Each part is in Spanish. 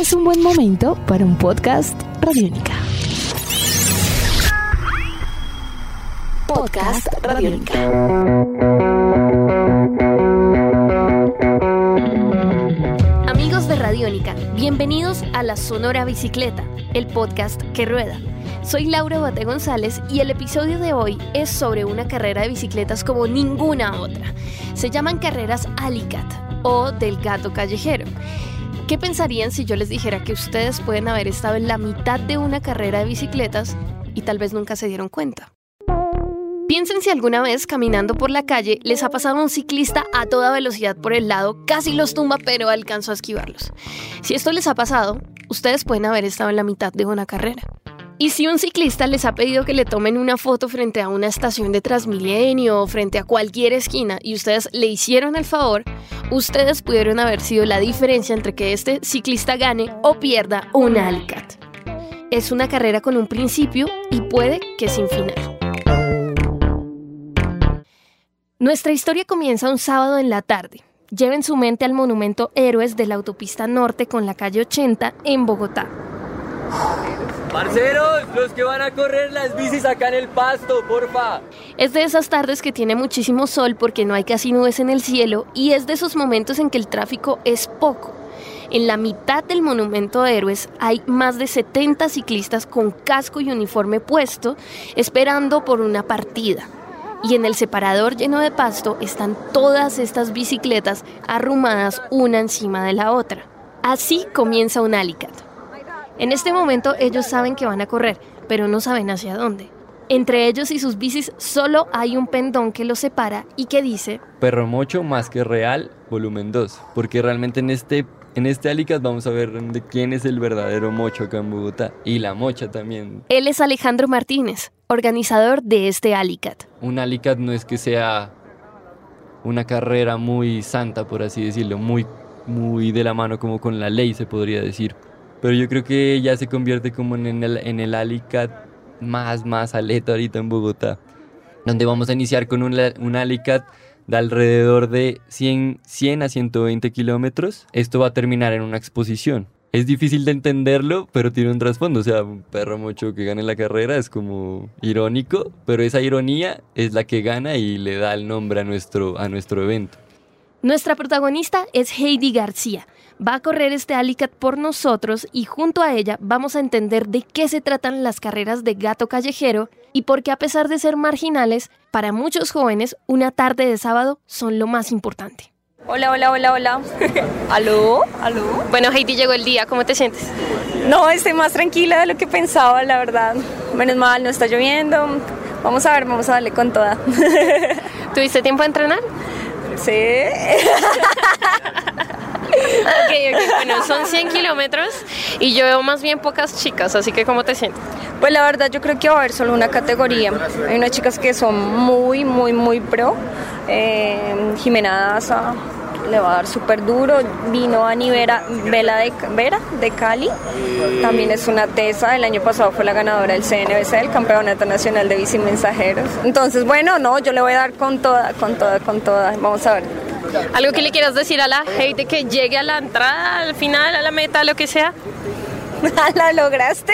es un buen momento para un podcast Radiónica. Podcast Radiónica. Amigos de Radiónica, bienvenidos a La Sonora Bicicleta, el podcast que rueda. Soy Laura Bate González y el episodio de hoy es sobre una carrera de bicicletas como ninguna otra. Se llaman carreras Alicat o del gato callejero. ¿Qué pensarían si yo les dijera que ustedes pueden haber estado en la mitad de una carrera de bicicletas y tal vez nunca se dieron cuenta? Piensen si alguna vez caminando por la calle les ha pasado un ciclista a toda velocidad por el lado, casi los tumba pero alcanzó a esquivarlos. Si esto les ha pasado, ustedes pueden haber estado en la mitad de una carrera. Y si un ciclista les ha pedido que le tomen una foto frente a una estación de Transmilenio o frente a cualquier esquina y ustedes le hicieron el favor, ustedes pudieron haber sido la diferencia entre que este ciclista gane o pierda un Alicat. Es una carrera con un principio y puede que sin final. Nuestra historia comienza un sábado en la tarde. Lleven su mente al monumento Héroes de la autopista norte con la calle 80 en Bogotá. Parceros, los que van a correr las bicis acá en el pasto, porfa. Es de esas tardes que tiene muchísimo sol porque no hay casi nubes en el cielo y es de esos momentos en que el tráfico es poco. En la mitad del monumento de héroes hay más de 70 ciclistas con casco y uniforme puesto esperando por una partida. Y en el separador lleno de pasto están todas estas bicicletas arrumadas una encima de la otra. Así comienza un Alicat. En este momento ellos saben que van a correr, pero no saben hacia dónde. Entre ellos y sus bicis solo hay un pendón que los separa y que dice Perro Mocho más que real, volumen 2. Porque realmente en este, en este Alicat vamos a ver de quién es el verdadero mocho acá en Bogotá. Y la mocha también. Él es Alejandro Martínez, organizador de este Alicat. Un Alicat no es que sea una carrera muy santa, por así decirlo, muy, muy de la mano como con la ley se podría decir pero yo creo que ya se convierte como en el, en el Alicat más, más aleta ahorita en Bogotá. Donde vamos a iniciar con un, un Alicat de alrededor de 100, 100 a 120 kilómetros. Esto va a terminar en una exposición. Es difícil de entenderlo, pero tiene un trasfondo. O sea, un perro mucho que gane la carrera es como irónico, pero esa ironía es la que gana y le da el nombre a nuestro, a nuestro evento. Nuestra protagonista es Heidi García va a correr este Alicat por nosotros y junto a ella vamos a entender de qué se tratan las carreras de gato callejero y por qué a pesar de ser marginales, para muchos jóvenes una tarde de sábado son lo más importante. Hola, hola, hola, hola. ¿Aló? ¿Aló? Bueno, Heidi, llegó el día, ¿cómo te sientes? No, estoy más tranquila de lo que pensaba, la verdad. Menos mal, no está lloviendo. Vamos a ver, vamos a darle con toda. ¿Tuviste tiempo de entrenar? Sí. ok, ok, bueno, son 100 kilómetros y yo veo más bien pocas chicas, así que ¿cómo te sientes? Pues la verdad yo creo que va a haber solo una categoría. Hay unas chicas que son muy, muy, muy pro. Eh, Jimena Daza le va a dar súper duro. Vino a Nivera Vela de, Vera, de Cali. También es una tesa. El año pasado fue la ganadora del CNBC, el Campeonato Nacional de Bici Mensajeros. Entonces, bueno, no, yo le voy a dar con toda, con toda, con toda. Vamos a ver. ¿Algo que le quieras decir a la gente que llegue a la entrada, al final, a la meta, lo que sea? ¿La lograste?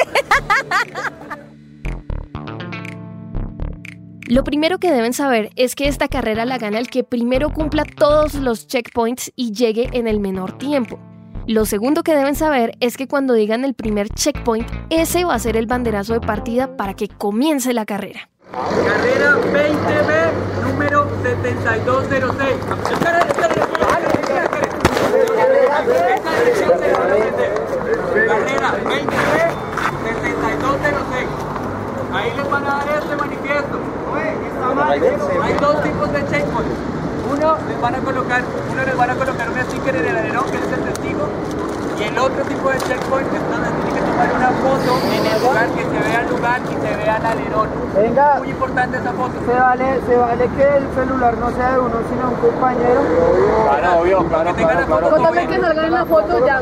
Lo primero que deben saber es que esta carrera la gana el que primero cumpla todos los checkpoints y llegue en el menor tiempo. Lo segundo que deben saber es que cuando digan el primer checkpoint, ese va a ser el banderazo de partida para que comience la carrera. Carrera 20B, número 7206. Carrera 20B, 7206. Ahí les van a dar este manifiesto. Hay dos tipos de checkpoints. Uno les van a colocar, uno les van a colocar un sticker en el alerón que es el testigo y el otro tipo de checkpoint es donde tiene que tomar una foto en el lugar que se vea el lugar y se vea el alerón. Venga. Muy importante esa foto. Se vale, se vale que el celular no sea de uno, sino un compañero. Claro, obvio, claro, que salgan en la foto ya.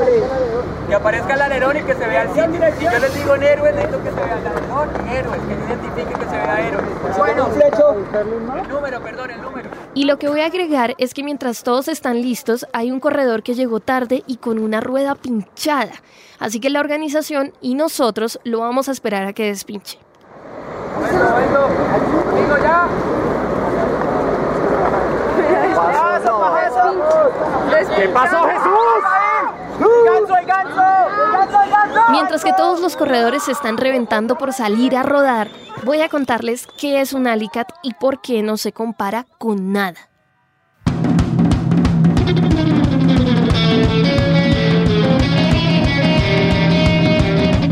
Que aparezca el alerón y que se vea el sitio. Si yo les digo en héroes, necesito que se vea el alerón y héroes, que se identifique que se vea héroes. Bueno, flecho. El número, perdón, el número. Y lo que voy a agregar es que mientras todos están listos, hay un corredor que llegó tarde y con una rueda pinchada. Así que la organización y nosotros lo vamos a esperar a que despinche. ¿Qué pasó, Jesús? ¡Ganso, ganso! Mientras que todos los corredores se están reventando por salir a rodar, voy a contarles qué es un Alicat y por qué no se compara con nada.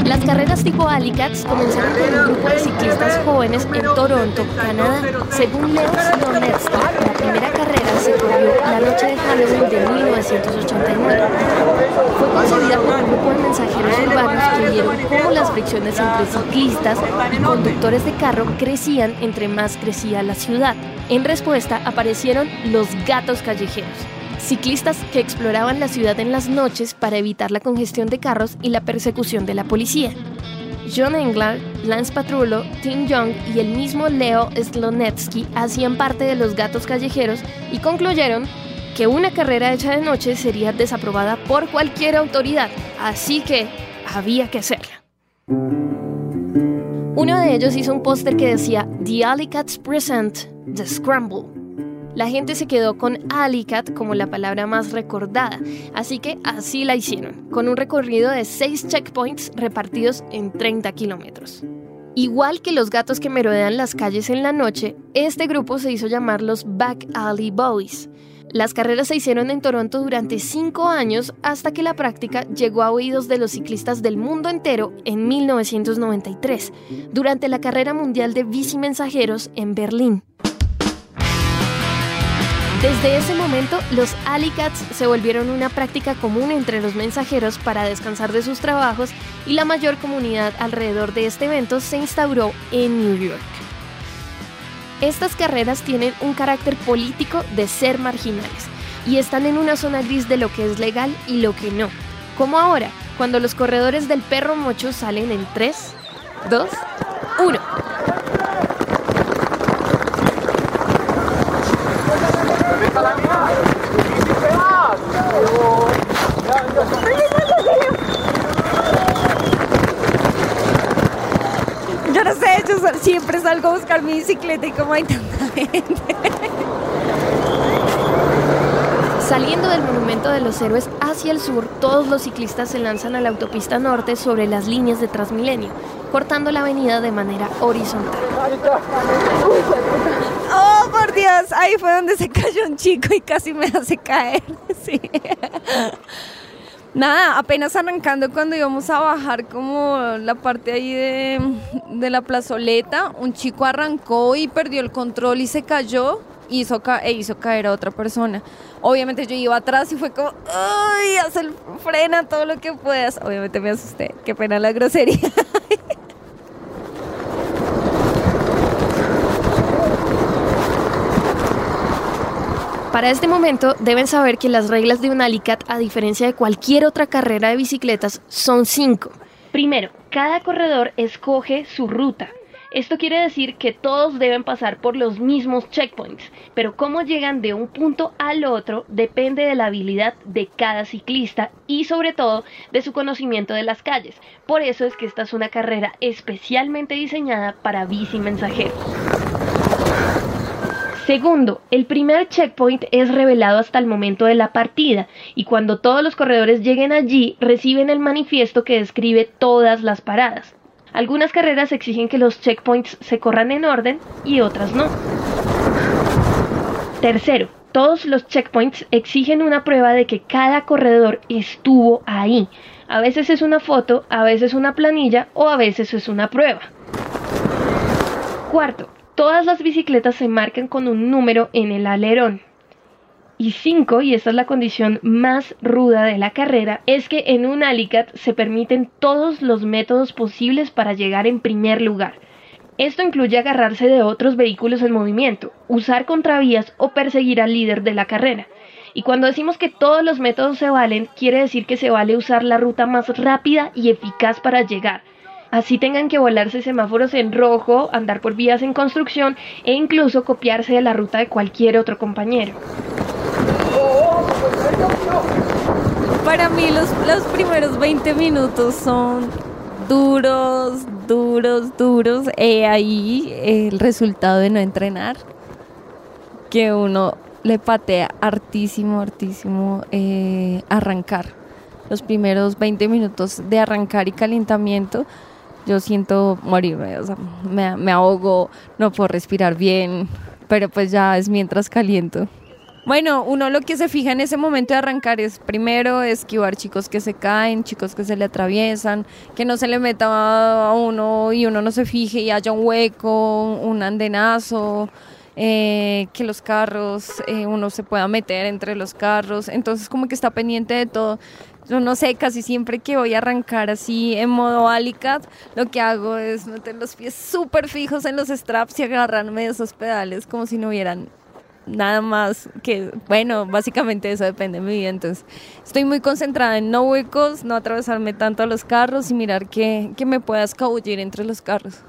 Las carreras tipo Alicats comenzaron con un grupo de ciclistas jóvenes en Toronto, Canadá. Según Leo Slonetsky, la primera carrera la noche de Halloween de 1989. Fue concebida por un grupo de mensajeros urbanos que vieron cómo las fricciones entre ciclistas y conductores de carro crecían entre más crecía la ciudad. En respuesta aparecieron los gatos callejeros ciclistas que exploraban la ciudad en las noches para evitar la congestión de carros y la persecución de la policía. John Engler, Lance Patrullo, Tim Young y el mismo Leo Slonetsky hacían parte de los gatos callejeros y concluyeron que una carrera hecha de noche sería desaprobada por cualquier autoridad, así que había que hacerla. Uno de ellos hizo un póster que decía The Alley Cats Present The Scramble la gente se quedó con Alicat como la palabra más recordada, así que así la hicieron, con un recorrido de 6 checkpoints repartidos en 30 kilómetros. Igual que los gatos que merodean las calles en la noche, este grupo se hizo llamar los Back Alley Boys. Las carreras se hicieron en Toronto durante cinco años hasta que la práctica llegó a oídos de los ciclistas del mundo entero en 1993, durante la carrera mundial de bici mensajeros en Berlín. Desde ese momento, los Alicats se volvieron una práctica común entre los mensajeros para descansar de sus trabajos y la mayor comunidad alrededor de este evento se instauró en New York. Estas carreras tienen un carácter político de ser marginales y están en una zona gris de lo que es legal y lo que no. Como ahora, cuando los corredores del perro mocho salen en 3, 2, 1. Yo no sé, yo sal- siempre salgo a buscar mi bicicleta y como hay tanta gente. Saliendo del Monumento de los Héroes hacia el sur, todos los ciclistas se lanzan a la autopista norte sobre las líneas de Transmilenio, cortando la avenida de manera horizontal. Oh, por Dios, ahí fue donde se cayó un chico y casi me hace caer. Sí. Nada, apenas arrancando cuando íbamos a bajar como la parte ahí de, de la plazoleta, un chico arrancó y perdió el control y se cayó hizo, ca- e hizo caer a otra persona. Obviamente yo iba atrás y fue como, ¡ay! Haz el frena todo lo que puedas. Obviamente me asusté, qué pena la grosería. Para este momento deben saber que las reglas de un Alicat, a diferencia de cualquier otra carrera de bicicletas, son cinco. Primero, cada corredor escoge su ruta. Esto quiere decir que todos deben pasar por los mismos checkpoints, pero cómo llegan de un punto al otro depende de la habilidad de cada ciclista y sobre todo de su conocimiento de las calles. Por eso es que esta es una carrera especialmente diseñada para bici mensajeros. Segundo, el primer checkpoint es revelado hasta el momento de la partida y cuando todos los corredores lleguen allí reciben el manifiesto que describe todas las paradas. Algunas carreras exigen que los checkpoints se corran en orden y otras no. Tercero, todos los checkpoints exigen una prueba de que cada corredor estuvo ahí. A veces es una foto, a veces una planilla o a veces es una prueba. Cuarto, todas las bicicletas se marcan con un número en el alerón. Y cinco, y esta es la condición más ruda de la carrera, es que en un Alicat se permiten todos los métodos posibles para llegar en primer lugar. Esto incluye agarrarse de otros vehículos en movimiento, usar contravías o perseguir al líder de la carrera. Y cuando decimos que todos los métodos se valen, quiere decir que se vale usar la ruta más rápida y eficaz para llegar. Así tengan que volarse semáforos en rojo, andar por vías en construcción e incluso copiarse de la ruta de cualquier otro compañero. Para mí los, los primeros 20 minutos son duros, duros, duros. He ahí el resultado de no entrenar, que uno le patea hartísimo, hartísimo eh, arrancar. Los primeros 20 minutos de arrancar y calentamiento, yo siento morirme, o sea, me, me ahogo, no puedo respirar bien, pero pues ya es mientras caliento. Bueno, uno lo que se fija en ese momento de arrancar es primero esquivar chicos que se caen, chicos que se le atraviesan, que no se le meta a uno y uno no se fije y haya un hueco, un andenazo, eh, que los carros, eh, uno se pueda meter entre los carros, entonces como que está pendiente de todo. Yo no sé, casi siempre que voy a arrancar así en modo alicat, lo que hago es meter los pies súper fijos en los straps y agarrarme de esos pedales como si no hubieran nada más que, bueno, básicamente eso depende de mi vida. Entonces, estoy muy concentrada en no huecos, no atravesarme tanto a los carros y mirar que, que me pueda escabullir entre los carros.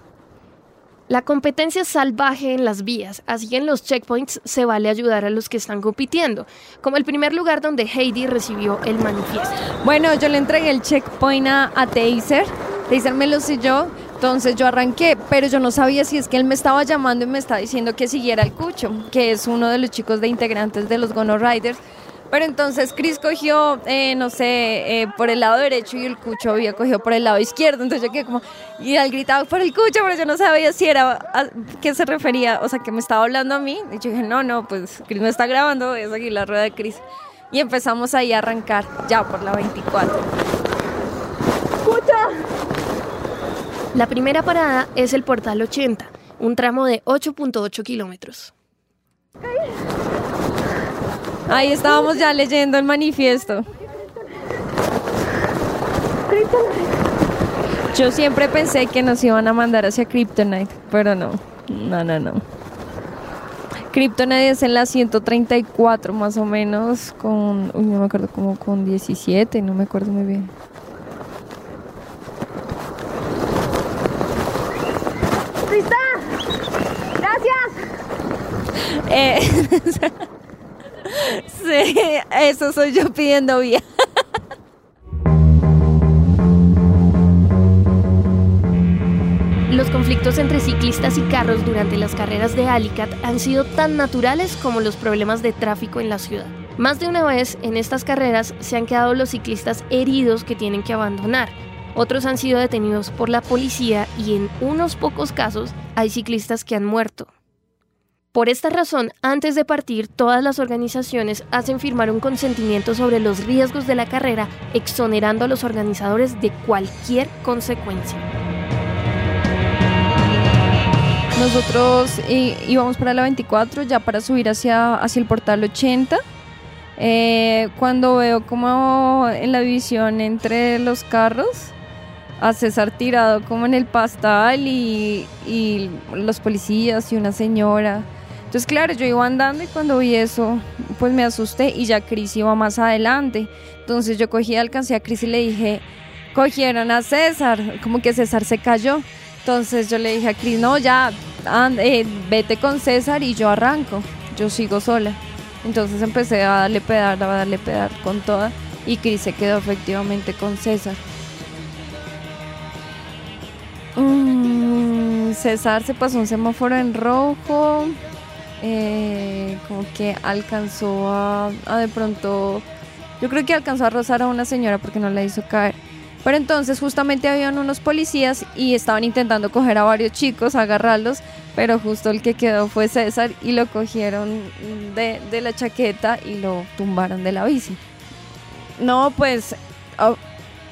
La competencia salvaje en las vías, así que en los checkpoints se vale ayudar a los que están compitiendo, como el primer lugar donde Heidi recibió el manifiesto. Bueno, yo le entregué el checkpoint a, a Taser, Taser me lo selló, entonces yo arranqué, pero yo no sabía si es que él me estaba llamando y me estaba diciendo que siguiera el Cucho, que es uno de los chicos de integrantes de los Gono Riders. Pero entonces Chris cogió, eh, no sé, eh, por el lado derecho y el Cucho había cogido por el lado izquierdo. Entonces yo quedé como, y él gritaba por el Cucho, pero yo no sabía si era, a qué se refería, o sea, que me estaba hablando a mí. Y yo dije, no, no, pues Chris me está grabando, es aquí la rueda de Chris. Y empezamos ahí a arrancar, ya por la 24. La primera parada es el Portal 80, un tramo de 8.8 kilómetros. Ahí estábamos ya leyendo el manifiesto. Yo siempre pensé que nos iban a mandar hacia Kryptonite, pero no, no, no, no. Kryptonite es en la 134 más o menos, con, uy, no me acuerdo, como con 17, no me acuerdo muy bien. ¡Lista! ¡Gracias! Eh, sí, eso soy yo pidiendo vía. Los conflictos entre ciclistas y carros durante las carreras de Alicat han sido tan naturales como los problemas de tráfico en la ciudad. Más de una vez en estas carreras se han quedado los ciclistas heridos que tienen que abandonar. Otros han sido detenidos por la policía y en unos pocos casos hay ciclistas que han muerto. Por esta razón, antes de partir, todas las organizaciones hacen firmar un consentimiento sobre los riesgos de la carrera, exonerando a los organizadores de cualquier consecuencia. Nosotros eh, íbamos para la 24 ya para subir hacia, hacia el portal 80. Eh, cuando veo como en la división entre los carros a César tirado como en el pastal y, y los policías y una señora. Entonces, claro, yo iba andando y cuando vi eso, pues me asusté y ya Cris iba más adelante. Entonces yo cogí, alcancé a Cris y le dije, cogieron a César, como que César se cayó. Entonces yo le dije a Cris, no, ya, eh, vete con César y yo arranco, yo sigo sola. Entonces empecé a darle pedar, a darle pedar con toda y Cris se quedó efectivamente con César. Mm, César se pasó un semáforo en rojo, eh, como que alcanzó a, a de pronto, yo creo que alcanzó a rozar a una señora porque no la hizo caer. Pero entonces justamente habían unos policías y estaban intentando coger a varios chicos, agarrarlos, pero justo el que quedó fue César y lo cogieron de, de la chaqueta y lo tumbaron de la bici. No, pues, ah,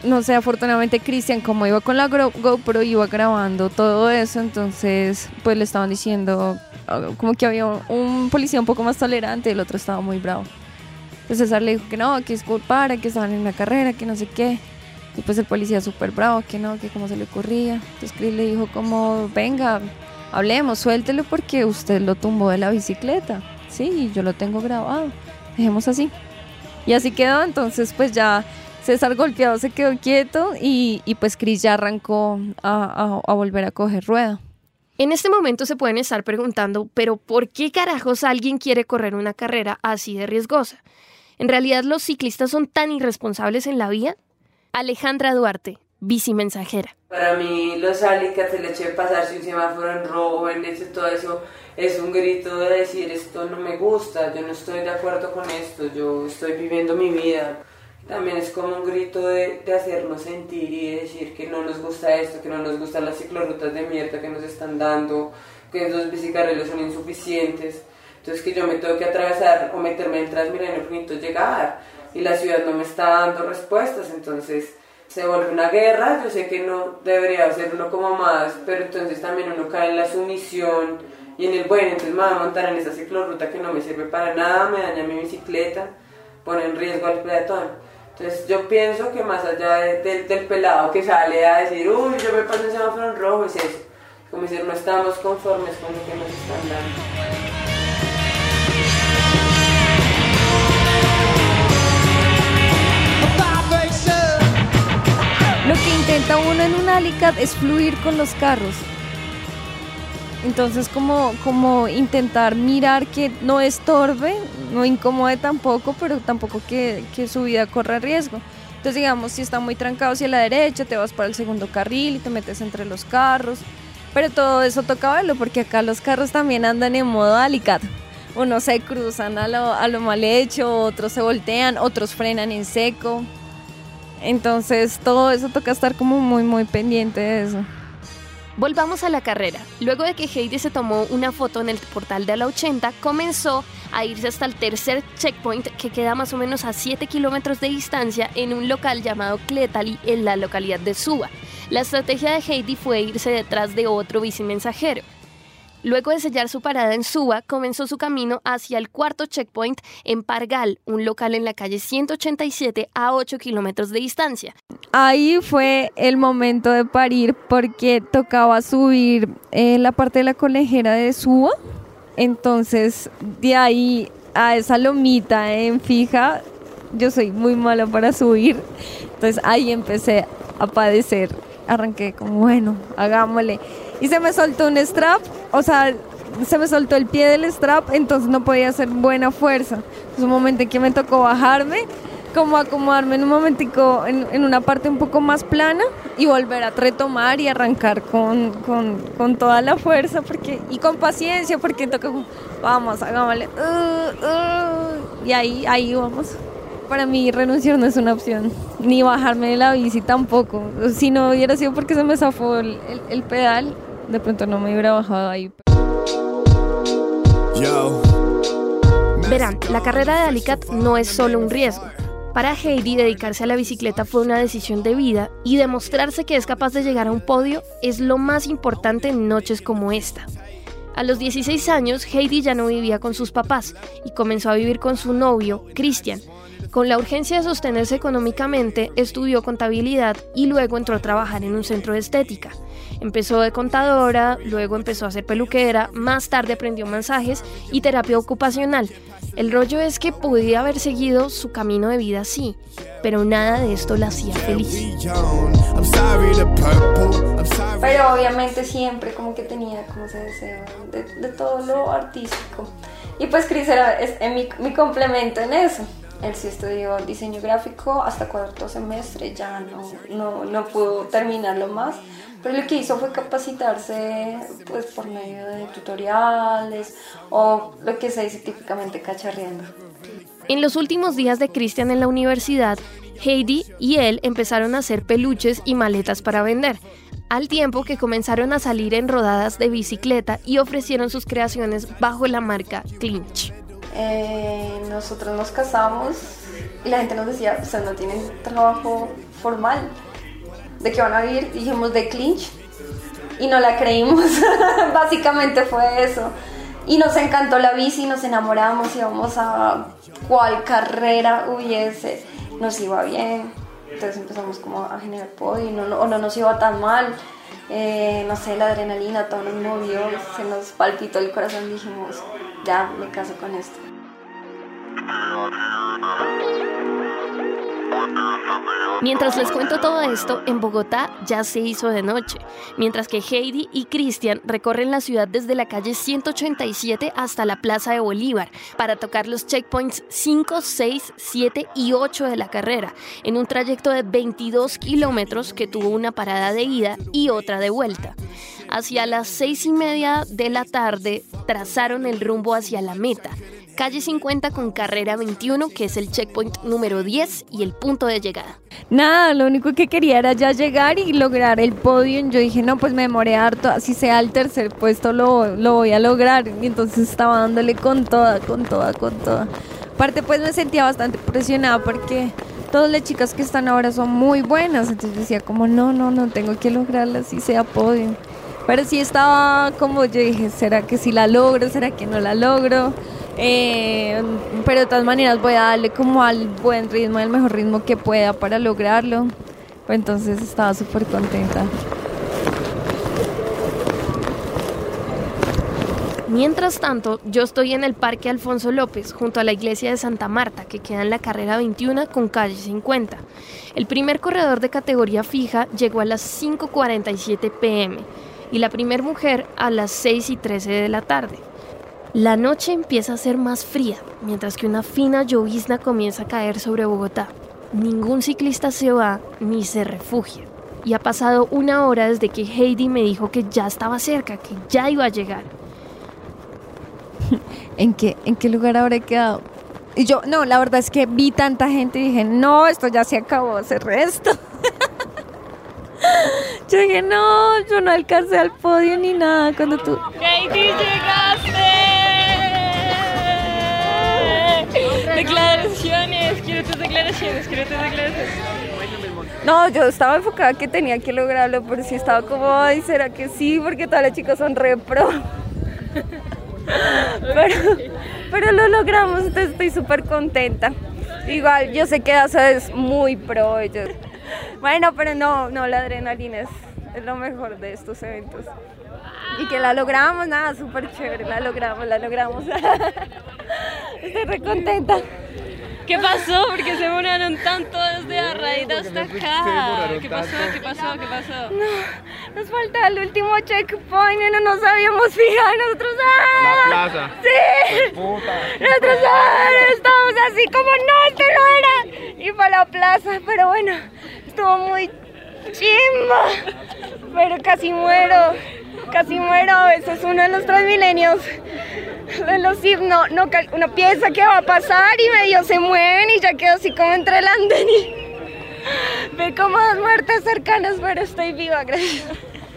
no sé, afortunadamente Cristian, como iba con la GoPro, iba grabando todo eso, entonces pues le estaban diciendo ah, como que había un, policía un poco más tolerante el otro estaba muy bravo. Pues César le dijo que no, que disculpara, que estaban en una carrera, que no sé qué. Y pues el policía súper bravo, que no, que cómo se le ocurría. Entonces Chris le dijo como, venga, hablemos, suéltelo porque usted lo tumbó de la bicicleta. Sí, yo lo tengo grabado. Dejemos así. Y así quedó, entonces pues ya César golpeado se quedó quieto y, y pues Cris ya arrancó a, a, a volver a coger rueda. En este momento se pueden estar preguntando, pero ¿por qué carajos alguien quiere correr una carrera así de riesgosa? ¿En realidad los ciclistas son tan irresponsables en la vía? Alejandra Duarte, bici mensajera. Para mí los alicates, el hecho de pasarse un semáforo en rojo, en ese, todo eso, es un grito de decir esto no me gusta, yo no estoy de acuerdo con esto, yo estoy viviendo mi vida. También es como un grito de, de hacernos sentir y decir que no nos gusta esto, que no nos gustan las ciclorrutas de mierda que nos están dando, que los bicicarriles son insuficientes. Entonces que yo me tengo que atravesar o meterme en Transmilenio para llegar y la ciudad no me está dando respuestas, entonces se vuelve una guerra, yo sé que no debería ser uno como más, pero entonces también uno cae en la sumisión y en el bueno, entonces me voy a montar en esa ciclorruta que no me sirve para nada, me daña mi bicicleta, pone en riesgo al peatón. Entonces yo pienso que más allá de- del- pelado que sale a decir, uy, yo me paso en semáforo en rojo, es eso, como decir, no estamos conformes con lo que nos están dando. Lo que intenta uno en un Alicat es fluir con los carros. Entonces como, como intentar mirar que no estorbe, no incomode tampoco, pero tampoco que, que su vida corra riesgo. Entonces digamos, si está muy trancado hacia la derecha, te vas para el segundo carril y te metes entre los carros. Pero todo eso toca verlo porque acá los carros también andan en modo Alicat. Unos se cruzan a lo, a lo mal hecho, otros se voltean, otros frenan en seco. Entonces todo eso toca estar como muy muy pendiente de eso. Volvamos a la carrera. Luego de que Heidi se tomó una foto en el portal de la 80, comenzó a irse hasta el tercer checkpoint que queda más o menos a 7 kilómetros de distancia en un local llamado Cletali en la localidad de Suba. La estrategia de Heidi fue irse detrás de otro bici mensajero. Luego de sellar su parada en Suba, comenzó su camino hacia el cuarto checkpoint en Pargal, un local en la calle 187 a 8 kilómetros de distancia. Ahí fue el momento de parir porque tocaba subir eh, la parte de la conejera de Suba. Entonces, de ahí a esa lomita en fija, yo soy muy mala para subir. Entonces ahí empecé a padecer. Arranqué como, bueno, hagámosle. Y se me soltó un strap, o sea, se me soltó el pie del strap, entonces no podía hacer buena fuerza. Es un momento en que me tocó bajarme, como acomodarme en un momentico en, en una parte un poco más plana y volver a retomar y arrancar con, con, con toda la fuerza porque, y con paciencia porque toca vamos, hagámosle. uh, uh, y ahí, ahí vamos. Para mí renunciar no es una opción, ni bajarme de la bici tampoco. Si no hubiera sido porque se me zafó el, el- pedal, de pronto no me hubiera bajado ahí. Verán, la carrera de Alicat no es solo un riesgo. Para Heidi, dedicarse a la bicicleta fue una decisión de vida y demostrarse que es capaz de llegar a un podio es lo más importante en noches como esta. A los 16 años, Heidi ya no vivía con sus papás y comenzó a vivir con su novio, Christian. Con la urgencia de sostenerse económicamente, estudió contabilidad y luego entró a trabajar en un centro de estética. Empezó de contadora, luego empezó a ser peluquera, más tarde aprendió masajes y terapia ocupacional. El rollo es que podía haber seguido su camino de vida así, pero nada de esto la hacía feliz. Pero obviamente siempre como que tenía como ese deseo de, todo lo artístico. Y pues Chris era mi, mi complemento en eso. Él sí estudió diseño gráfico hasta cuarto semestre, ya no, no, no pudo terminarlo más. Pero lo que hizo fue capacitarse pues por medio de tutoriales o lo que se dice típicamente cacharreando. En los últimos días de Christian en la universidad, Heidi y él empezaron a hacer peluches y maletas para vender, al tiempo que comenzaron a salir en rodadas de bicicleta y ofrecieron sus creaciones bajo la marca Clinch. Eh, nosotros nos casamos y la gente nos decía, ustedes no tienen trabajo formal. ¿De qué van a vivir? Dijimos de clinch y no la creímos. Básicamente fue eso. Y nos encantó la bici, nos enamoramos, íbamos a cual carrera hubiese, nos iba bien. Entonces empezamos como a generar podio no, no- no nos iba tan mal. Eh, no sé, la adrenalina, todo nos movió, se nos palpitó el corazón, dijimos, ya me caso con esto. Mientras les cuento todo esto, en Bogotá ya se hizo de noche, mientras que Heidi y Cristian recorren la ciudad desde la calle 187 hasta la Plaza de Bolívar para tocar los checkpoints 5, 6, 7 y 8 de la carrera, en un trayecto de 22 kilómetros que tuvo una parada de ida y otra de vuelta. Hacia las seis y media de la tarde trazaron el rumbo hacia la meta, calle 50 con carrera 21, que es el checkpoint número 10 y el punto de llegada. Nada, lo único que quería era ya llegar y lograr el podio. Yo dije, no, pues me demoré harto, así sea el tercer puesto lo, lo voy a lograr. Y entonces estaba dándole con toda, con toda, con toda. Aparte, pues me sentía bastante presionada porque todas las chicas que están ahora son muy buenas. Entonces decía como, no, no, no, tengo que lograrla así sea podio. Pero sí estaba como yo dije, ¿será que sí la logro? ¿Será que no la logro? Eh, pero de todas maneras voy a darle como al buen ritmo, al mejor ritmo que pueda para lograrlo. Entonces estaba súper contenta. Mientras tanto, yo estoy en el Parque Alfonso López, junto a la iglesia de Santa Marta, que queda en la carrera 21 con calle 50. El primer corredor de categoría fija llegó a las 5.47 pm y la primera mujer a las 6 y 13 de la tarde. La noche empieza a ser más fría, mientras que una fina llovizna comienza a caer sobre Bogotá. Ningún ciclista se va ni se refugia. Y ha pasado una hora desde que Heidi me dijo que ya estaba cerca, que ya iba a llegar. ¿En qué, ¿En qué lugar habré quedado? Y yo, no, la verdad es que vi tanta gente y dije, no, esto ya se acabó, ese resto. yo dije, no, yo no alcancé al podio ni nada cuando tú... ¡Heidi, llegaste! Declaraciones, quiero tus declaraciones, quiero tus declaraciones. No, yo estaba enfocada que tenía que lograrlo, pero sí estaba como, ay, ¿será que sí? Porque todas las chicas son re pro. pero, pero lo logramos, entonces estoy súper contenta. Igual, yo sé que Asa es muy pro. Ellos. Bueno, pero no, no, la adrenalina es, es lo mejor de estos eventos. Y que la logramos, nada, súper chévere, la logramos, la logramos. Estoy re contenta. ¿Qué pasó? ¿Por qué se demoraron tanto desde Arraída hasta acá? ¿Qué pasó? ¿Qué pasó? ¿Qué pasó? No, nos falta el último checkpoint y no nos habíamos fijado. Nosotros, ¡ah! La plaza. Sí. Nosotros ¡ah! estábamos así como, no, esto no era. Y fue a la plaza, pero bueno, estuvo muy chimba. Pero casi muero. Casi muero. Ese es uno de los transmilenios. De los no, no, uno piensa que va a pasar y medio se mueven y ya quedo así como entre el andén y ve como dos muertes cercanas, pero estoy viva, gracias.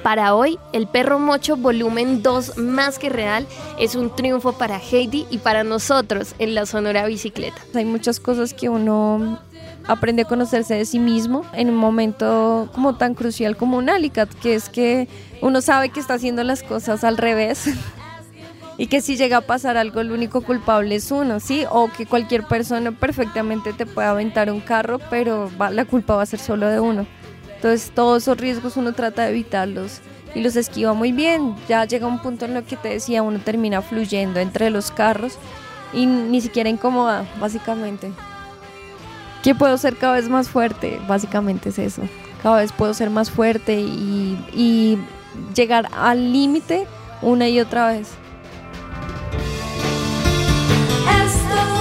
Para hoy, el perro mocho volumen 2 más que real es un triunfo para Heidi y para nosotros en la Sonora Bicicleta. Hay muchas cosas que uno aprende a conocerse de sí mismo en un momento como tan crucial como un Alicat, que es que uno sabe que está haciendo las cosas al revés y que si llega a pasar algo el único culpable es uno, ¿sí? O que cualquier persona perfectamente te puede aventar un carro, pero va- la culpa va a ser solo de uno. Entonces todos esos riesgos uno trata de evitarlos y los esquiva muy bien. Ya llega un punto en lo que te decía, uno termina fluyendo entre los carros y ni siquiera incomoda, básicamente. Que puedo ser cada vez más fuerte, básicamente es eso. Cada vez puedo ser más fuerte y, llegar al límite una y otra vez.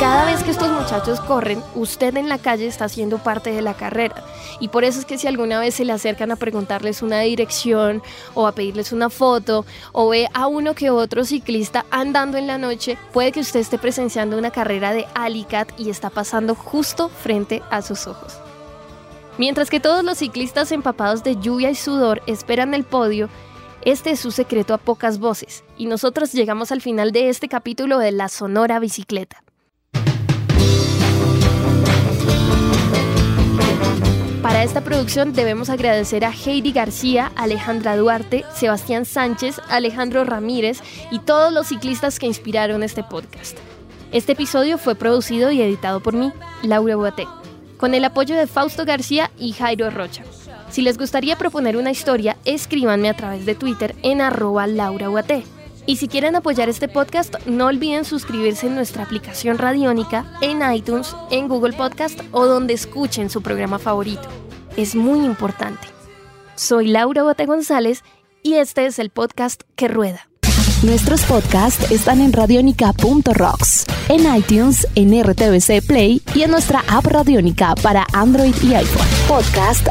Cada vez que estos muchachos corren, usted en la calle está haciendo parte de la carrera. Y por eso es que si alguna vez se le acercan a preguntarles una dirección o a pedirles una foto o ve a uno que otro ciclista andando en la noche, puede que usted esté presenciando una carrera de Alicat y está pasando justo frente a sus ojos. Mientras que todos los ciclistas empapados de lluvia y sudor esperan el podio, este es su secreto a pocas voces, y nosotros llegamos al final de este capítulo de La Sonora Bicicleta. Para esta producción debemos agradecer a Heidi García, Alejandra Duarte, Sebastián Sánchez, Alejandro Ramírez y todos los ciclistas que inspiraron este podcast. Este episodio fue producido y editado por mí, Laura Boate, con el apoyo de Fausto García y Jairo Rocha. Si les gustaría proponer una historia, escríbanme a través de Twitter en arroba Laura Boate. Y si quieren apoyar este podcast, no olviden suscribirse en nuestra aplicación Radiónica, en iTunes, en Google Podcast o donde escuchen su programa favorito. Es muy importante. Soy Laura Bote González y este es el podcast que rueda. Nuestros podcasts están en radionica.rocks, en iTunes, en RTVC Play y en nuestra app Radionica para Android y iPhone. Podcast